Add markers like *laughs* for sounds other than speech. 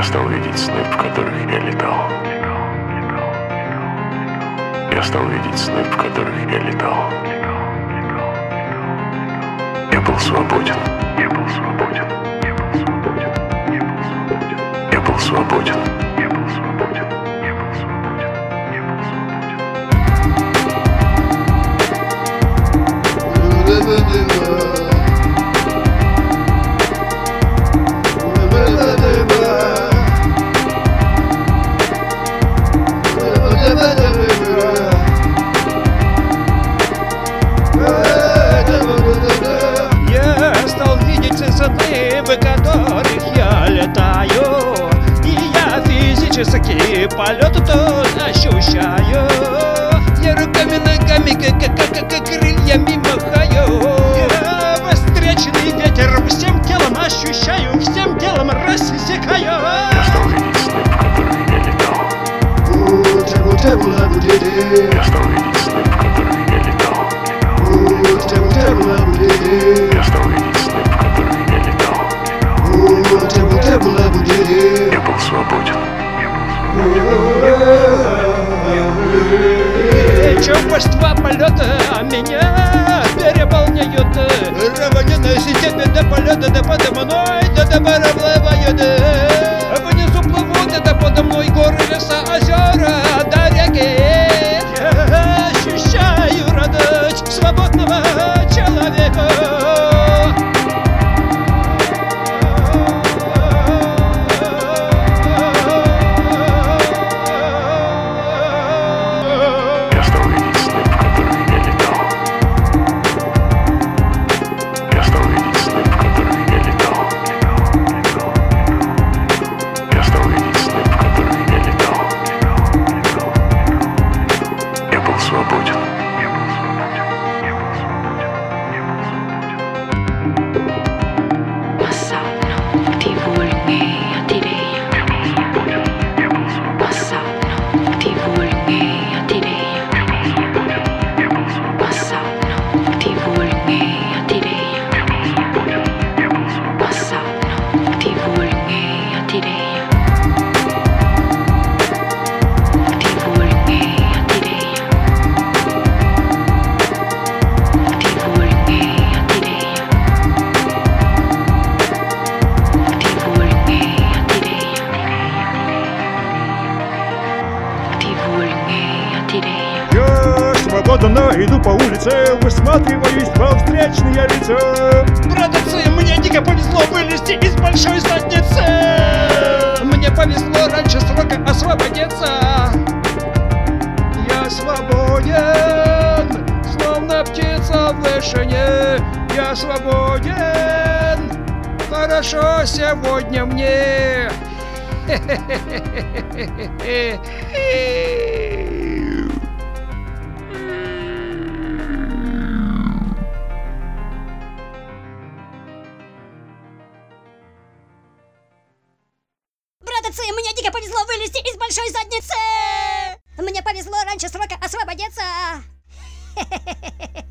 Я стал видеть сны, в которых я летал. Я стал видеть сны, в которых я летал. Я был свободен. Я был свободен. Физически полет тут ощущаю. Я руками, ногами, как, как, как, как крыльями махаю. Я встречный ветер всем телом ощущаю Всем телом рассекаю. Я стал видеть сны, в которых я летал. Я стал Чувства полета меня переполняют. Равнина системе до полета, да подо мной, до плавают Внизу плывут, да подо мной горы, леса, озера, Я свободно иду по улице, высматриваюсь во встречные лица. Братцы, мне дико повезло вылезти из большой задницы. Мне повезло раньше срока освободиться. Я свободен, словно птица в вышине. Я свободен, хорошо сегодня мне. Братцы, мне дико повезло вылезти из большой задницы! Мне повезло раньше срока освободиться! *laughs*